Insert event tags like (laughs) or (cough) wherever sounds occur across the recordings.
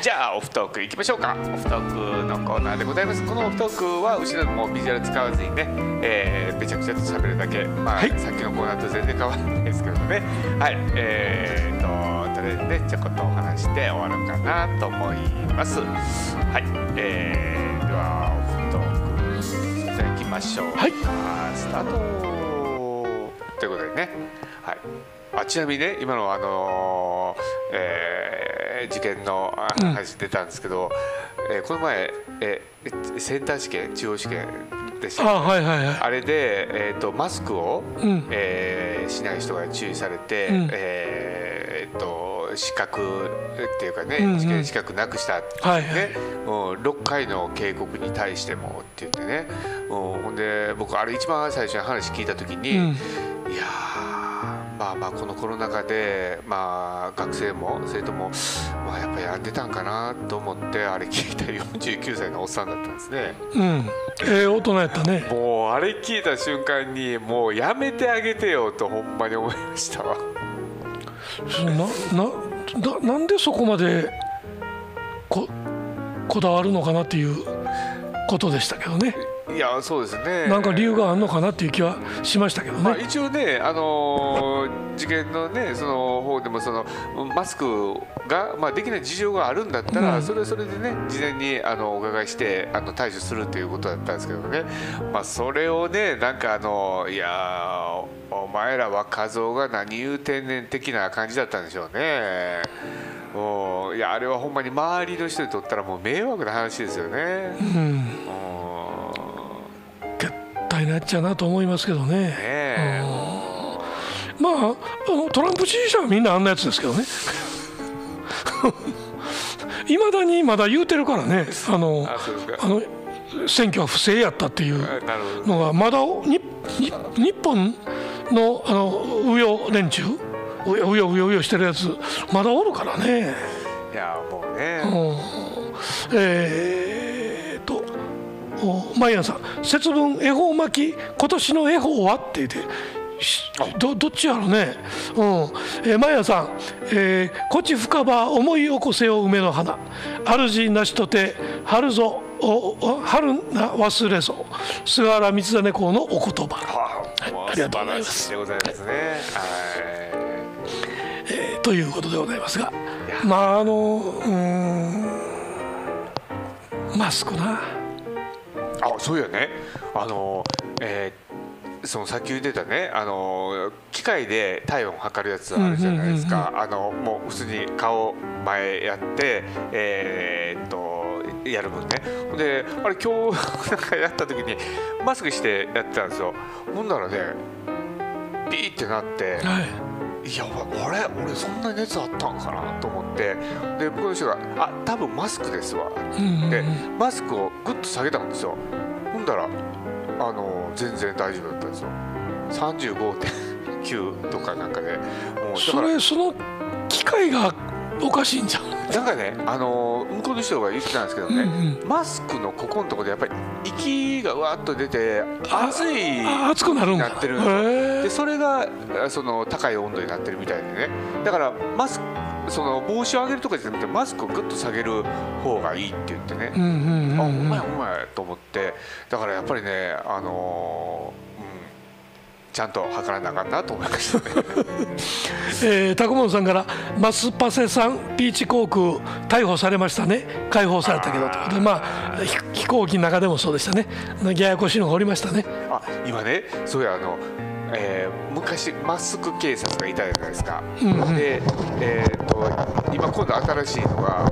じゃあオフトークいきましょうか。オフトークのコーナーでございます。このオフトークは後ろでもビジュアル使わずにね、えー、べちゃくちゃと喋るだけ。まあ、はい、さっきのコーナーと全然変わらないですけどね。はい。えーととりあえずねちょこっとお話して終わるかなと思います。はい。えー、ではオフトークじゃあ行きましょう。はい。スタート。ということでね。はい。あちなみにね今のあのー、えー受験の話出たんですけど、うん、えー、この前、えー、センター試験中央試験でした、ね、あ,、はいはいはい、あれで、えーと、マスクを、うん、えー、しない人が注意されて、うん、えー、と資格っていうかね、うんうん、試験資格なくした。ってね、はいはい、もう6回の警告に対してもって言ってね。もうほんで僕あれ一番最初に話聞いた時に、いやまあまあこのコロナ禍でまあ学生も生徒もまあやっぱり病んでたんかなと思ってあれ聞いた49歳のおっさんだったんですね。うん。ええー、大人やったね。もうあれ聞いた瞬間にもうやめてあげてよとほんまに思いましたわ。ななななんでそこまでここだわるのかなっていうことでしたけどね。いやそうですね。なんか理由があるのかなっていう気はしましたけどね、まあ、一応ね、あのー、受験のねその方でもそのマスクが、まあ、できない事情があるんだったら、うん、それはそれでね事前にあのお伺いしてあの対処するということだったんですけどね、まあ、それをねなんかあのいやお前らは画像が何言う天然的な感じだったんでしょうね。もういやあれはほんまに周りの人にとったらもう迷惑な話ですよね。うん対なっちゃうなと思いますけどね。ねまああのトランプ支持者はみんなあんなやつですけどね。(laughs) いまだにまだ言うてるからねあのあの選挙は不正やったっていうのがまだに日本のあの右翼連中うようようようよしてるやつまだおるからね。いやもうね。うん、えー、とマイアンさん節分恵方巻き今年の恵方は？って言ってどどっちやろね、うん。えー、マヤさん、えー「こち深場思い起こせよ梅の花。主なしとて春ぞお春な忘れぞ。菅原道真公のお言葉、はい、ありがとうございます。でございますね、はい。えー、ということでございますが。まああのうん。マスクな。あそうやね。あのえー、そのさっき言ってたね。あの機械で体温を測るやつあるじゃないですか、あのもう普通に顔前やってえー、っとやる分ね。であれ今日なんかやった時にマスクしてやってたんですよ。ほんならねピーってなって、はい。いやあれ？俺そんな熱あったんかなと思って。で向こうの人が「あ多分マスクですわ」でマスクをグッと下げたんですよ。ほんだらあの全然大丈夫だったんですよ。35.9とかなんかでもうそれその機械がおかしいんじゃん。なんかねあの向こうの人が言ってたんですけどね、うんうん、マスクのここのところでやっぱり息がわっと出て熱い。熱くなるんなってるんですでそれがその高い温度になってるみたいでね。だからマスクその帽子を上げるとかじゃなくてマスクをグッと下げる方がいいって言ってね、うんうんうん、あお前お前と思って。だからやっぱりねあのーちゃんと測らなあかんなと思いましたね。(laughs) えー、タコモンさんから「マスパセさんピーチ航空逮捕されましたね。解放されたけど」とで。まあ飛行機の中でもそうでしたね。ややこしいのがおりましたね。あ今ねそうやあのえー、昔マスク警察がいたじゃないですか、うんうん、で、えーと、今今度新しいのが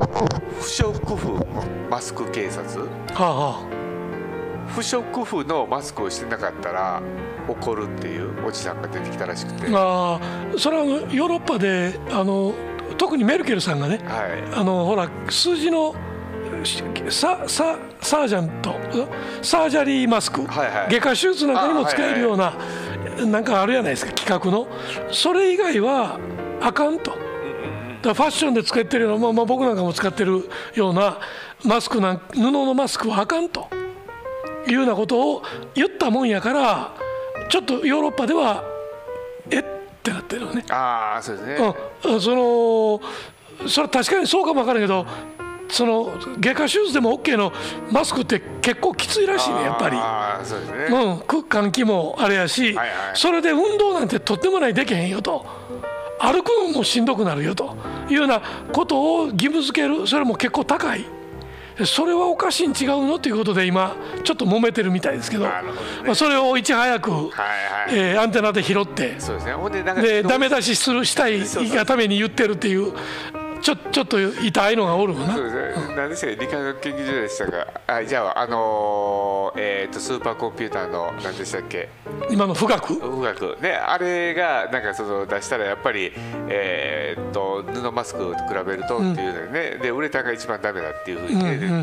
不織布マスク警察、はあはあ、不織布のマスクをしてなかったら怒るっていうおじさんが出てきたらしくて。あそれはヨーロッパであの特にメルケルさんがね、はい、あのほら数字のサササージャントサージャリーマスク、はいはい、外科手術なんかにも使えるような、はいはい、なんかあるじゃないですか企画のそれ以外はあかんと。だファッションで使ってるような、まあ、まあ僕なんかも使ってるようなマスクなん布のマスクはあかんというようなことを言ったもんやからちょっとヨーロッパではえってなってるのね。ああそうですね、うん、そのそれは確かにそうかも分からんけどその外科手術でも OK のマスクって結構きついらしいねやっぱり。うですね、うん、換気もあれやし、はいはい、それで運動なんてとってもないできへんよと。歩くのもしんどくなるよと。いうようなことを義務付ける。それも結構高い。それはおかしいん違うのということで今ちょっと揉めてるみたいですけど、ね、まあ、それをいち早く、はいはい、えー、アンテナで拾って。そうですね。でダメ出しするしたいがために言ってるっていうちょちょっと痛いのがおるわな。そうですね。何でしたっけ？理化学研究所でしたか？あじゃああのー、えっ、ー、とスーパーコンピューターの何でしたっけ？今の富岳？富岳ねあれがなんかその出したらやっぱりえっ、ー、と布マスクと比べるとっていうのね、うん、でウレタンが一番ダメだっていうふうに出てて、うんう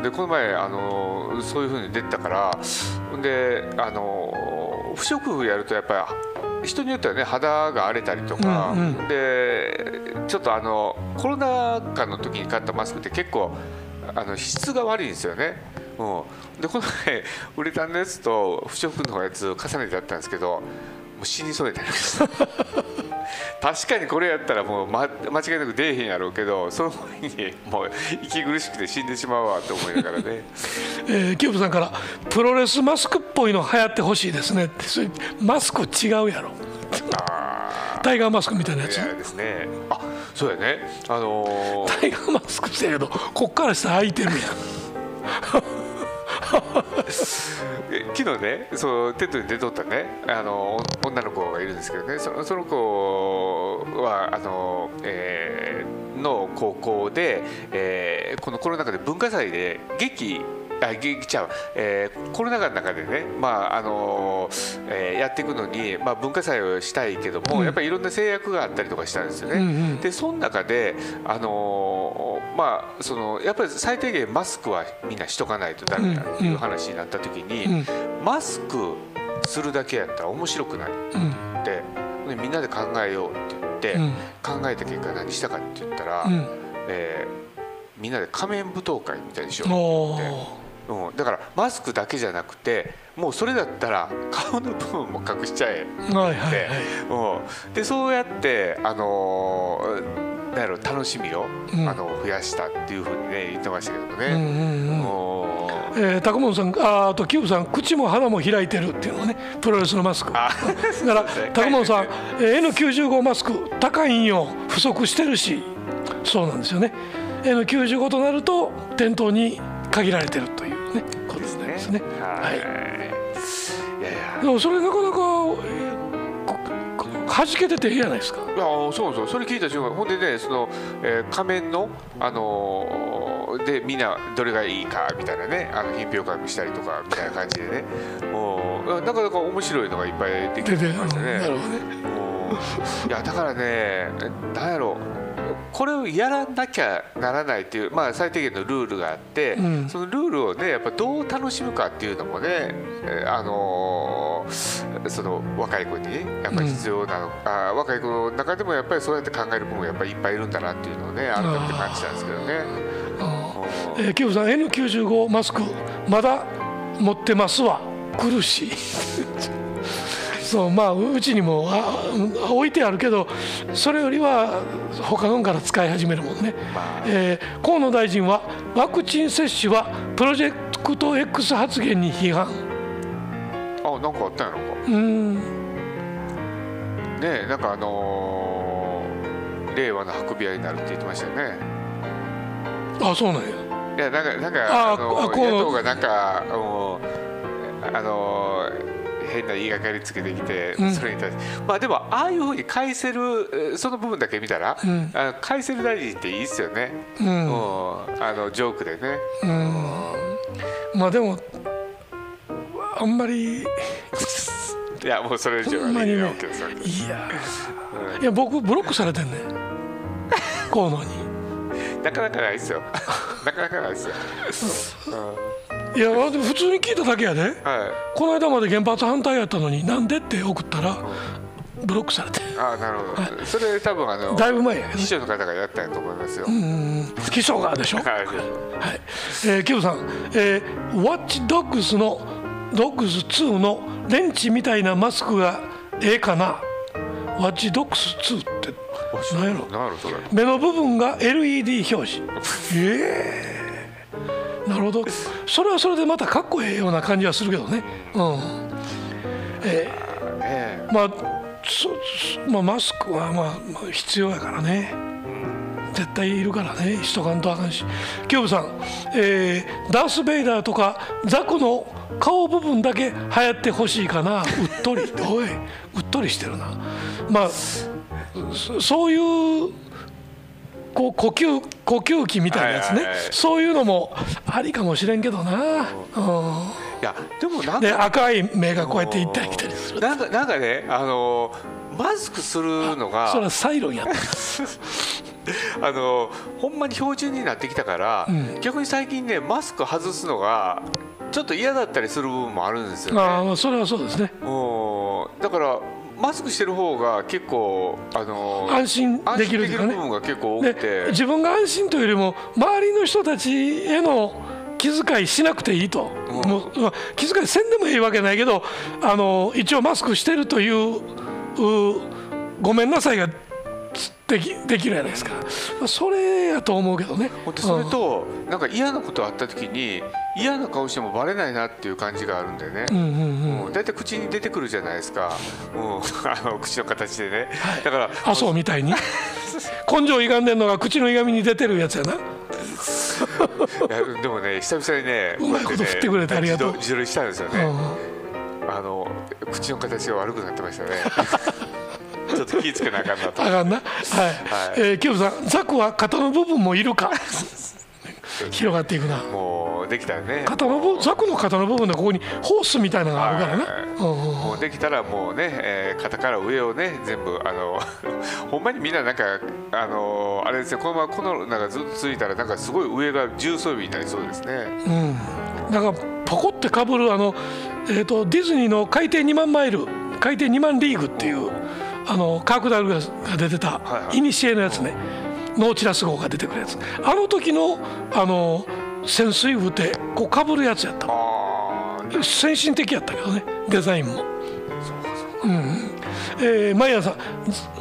ん、でこの前あのー、そういうふうに出たからであのー、不織布やるとやっぱり人によってはね肌が荒れたりとか、うんうん、でちょっとあのコロナ禍の時に買ったマスクって結構あの質が悪いんですよね。うん、でこの前ウレタンのやつと不織布のやつを重ねてあったんですけどもう死にそうになりました確かにこれやったらもう、ま、間違いなく出えへんやろうけどその前にもう息苦しくて死んでしまうわと思いながらね、(laughs) えー、キューブさんから「プロレスマスクっぽいの流行ってほしいですね」ってそれマスク違うやろ。タイガーマスクみたいなやつ？ですね。あそうやね。あのー、タイガーマスクしてるけどこっから下開いてるやん (laughs) 昨日ねそうテッドに出とったね。あの女の子がいるんですけどね。そのその子はあの、えー、の高校で、えー、このコロナ禍で文化祭で劇あ劇ちゃう、えー、コロナ禍の中でね、まああのえー、やっていくのに、まあ、文化祭をしたいけども、うん、やっぱりいろんな制約があったりとかしたんですよね。うんうん、でその中で、あのー、まあ、そのやっぱり最低限マスクはみんなしとかないとダメだっていう話になった時に、うん。うん、マスクするだけやったら面白くないって、うん、みんなで考えようって言って、考えた結果何したかって言ったら、うん、えー、みんなで仮面舞踏会みたいにしようって。うん、だからマスクだけじゃなくてもうそれだったら顔の部分も隠しちゃえって、はいはいはい、うん、でそうやってあのー、なんやろ楽しみを、うん、あの増やしたっていうふうにね言ってましたけどね。うんうんうん。えー、高本さんああとキューブさん口も鼻も開いてるっていうのね。プロレスのマスク。だから高本さん、えー、N95 マスク高いんよ。不足してるし。そうなんですよね。N95 となると店頭に限られてるというねことになりますね。はい。いやいや。でもそれなかなか、はじけてていいじゃないですか。いやそうそうそれ聞いた瞬間ほんでねその、えー、仮面のあのー、でみんなどれがいいかみたいなねあの品評会したりとかみたいな感じでねもうなかなか面白いのがいっぱいできてましたね。なるほどね。いやだからねなんやろうこれをやらなきゃならないっていう、まあ、最低限のルールがあって、うん、そのルールをねやっぱどう楽しむかっていうのもね、あのー、その若い子にやっぱり必要なの、うん、あ若い子の中でもやっぱりそうやって考える子もやっぱりいっぱいいるんだなっていうのをね改めて感じたんですけどね。えー、キューブさん N95 マスクまだ持ってますわ。苦しいそうまあうちにもあ置いてあるけどそれよりは他のから使い始めるもんね、えー、河野大臣はワクチン接種はプロジェクト X 発言に批判。あなんかあったんやろか。うん。ねえなんかあのー、令和の運び屋になるって言ってましたよね。あそうなんや。いやなんかなんかあの野。党がなんかあのあのー変な言いがかりつけてきて、それに対して。まあでもああいうふうに返せるその部分だけ見たら、うん、あ返せる大臣っていいっすよね、うん、あのジョークでね、うん、まあでもあんまり (laughs) いやもうそれ以上はねいや、いや僕ブロックされてんね河野に。(laughs) なかなかないっすよ。(laughs) なかなかないっすよ、うんいやでも普通に聞いただけやで、はい、この間まで原発反対やったのになんでって送ったら、ブロックされて。ああなるほど、はい、それ多分あのだいぶ前や秘書の方がやったんやと思いますよ。うん秘書がでしょ？はい、はい。えー、キムさん、えー、ワッチドッグスのドッグス2のレンチみたいなマスクがええかな？ワッチドッグス2って何やろ目の部分が LED 表示。え (laughs) えー、なるほど。それはそれでまたかっこええような感じはするけどね。うん。えー、まあそまあ、マスクはまあ必要やからね。絶対いるからね。しとかんとあかんし。キューブさん、えー、ダース・ベイダーとかザクの顔部分だけ流行ってほしいかな。うっとり。(laughs) おいうっとりしてるな。まあそういうこう呼吸呼吸器みたいなやつね、そういうのもありかもしれんけどな、うん、いやでもなんか赤い目がこうやって行ったり来たりするなんかなんかねあのマスクするのが (laughs) それはサイロンやった。(laughs) あのほんまに標準になってきたから、うん、逆に最近ねマスク外すのがちょっと嫌だったりする部分もあるんですよね。あそれはそうですね。だからマスクしてる方が結構あの安心できる部分が結構多くて。自分が安心というよりも周りの人たちへの気遣いしなくていいと、うん、もう気遣いせんでもいいわけないけどあの一応マスクしてるというごめんなさいができできるじゃないですか。それやと思うけどね。それと、うん、なんか嫌なことあった時に嫌な顔してもバレないなっていう感じがあるんだよね、うんうんうん、だいたい口に出てくるじゃないですか、うん、(laughs) あの口の形でね、はい、だからあそうみたいに？(laughs) 根性歪んでんのが口の歪みに出てるやつやな。(laughs) いやでもね久々にねうまいこと振ってくれてありがとう。自撮りしたんですよね、うん、あの口の形が悪くなってましたねちょっと気付けなあかんなと。あかんな。はい、はい。えー、キューブさんザクは肩の部分もいるか？広がっていくな。もうできたらね。肩の部ザクの肩の部分でここにホースみたいなのがあるからね、もうできたらもうね、えー、肩から上をね全部あの (laughs) ほんまにみんななんかあのあれですねこのままこのなんかずっとついたらなんかすごい上が重装備になりそうですね。うん。なんかポコってかぶるあの、えーと、ディズニーの海底2万マイル海底2万リーグっていうあのカークダルが出てた、いにしえのやつね、ノーチラス号が出てくるやつ。あの時のあの潜水服ってこうかぶるやつやった。先進的やったけどねデザインも。うん。えー、毎朝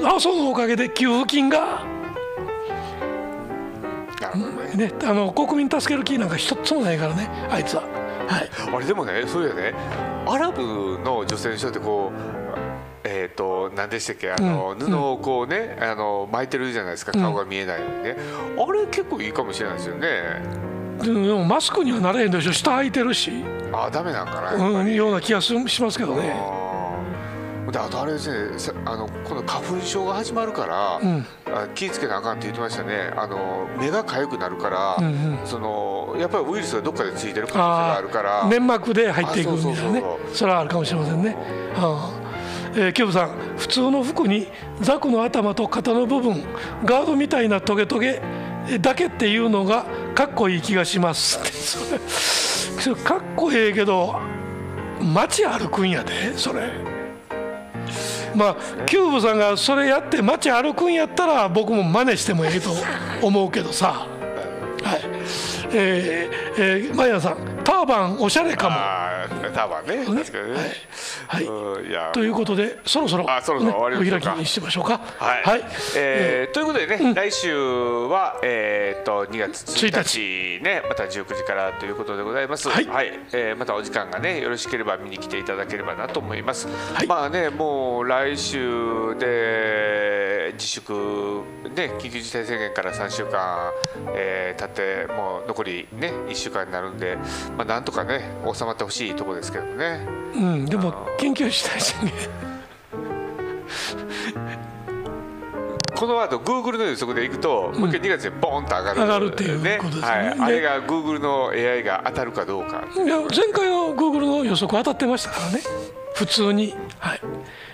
阿蘇のおかげで給付金が、ね、あの国民助ける気なんか一つもないからねあいつは。はい、あれでもねそういうねアラブの女性の人ってこうえーと、何でしたっけ？あの、うん、布をこうね、あの巻いてるじゃないですか。顔が見えないようにね、あれ結構いいかもしれないですよね。でもマスクにはなれへんでしょ。下空いてるし。あダメなんかなうん、ような気がしますけどね。であとあれですねあのこの花粉症が始まるから、うん、気ぃつけなあかんって言ってましたね。あの目が痒くなるから、うんうん、そのやっぱりウイルスがどっかでついてる可能性があるから。粘膜で入っていくみたいなね。それはあるかもしれませんね。はあえー、キューブさん普通の服にザクの頭と肩の部分ガードみたいなトゲトゲだけっていうのがかっこいい気がします。(laughs) それかっこええけど街歩くんやでそれ。まあキューブさんがそれやって街歩くんやったら僕も真似してもええと思うけどさ。えー、えー、マヤさんターバンおしゃれかも。ターバンね確かにね、はい、はい、ということでそろそろ、あそろそろ終わりお開きにしましょうか。はい、はい、えー、えー、ということでね、うん、来週はえー、っと2月1日。ねまた19時からということでございます。はい、はい、えー、またお時間がねよろしければ見に来ていただければなと思います、はい、まあねもう来週で自粛ね緊急事態宣言から3週間、えー、経ってもう残りね1週間になるんでまあなんとかね収まってほしいところですけどね。うんでも緊急事態宣言。(laughs) この後グーグルの予測でいくと、もう一回2月でボンと上がる、上がるっていうことですね、はい、あれがグーグルの AI が当たるかどうか。いや前回はグーグルの予測当たってましたからね。普通に。はい、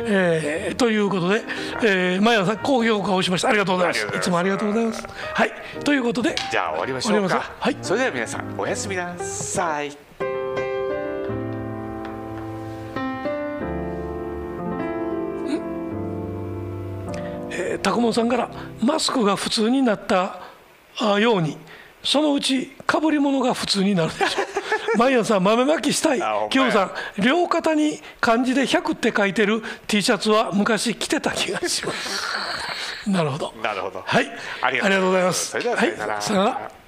えー、ということで、えー、前田さん高評価をしました。ありがとうございます。いつもありがとうございます。はい。ということでじゃあ終わりましょうか。はい。それでは皆さんおやすみなさい。えー、タコモンさんからマスクが普通になったように。そのうちかぶり物が普通になるでしょう毎朝豆まきしたい。今日さん両肩に漢字で100って書いてる T シャツは昔着てた気がします。(laughs) なるほど。なるほど。はい。ありがとうございます。はい、さよなら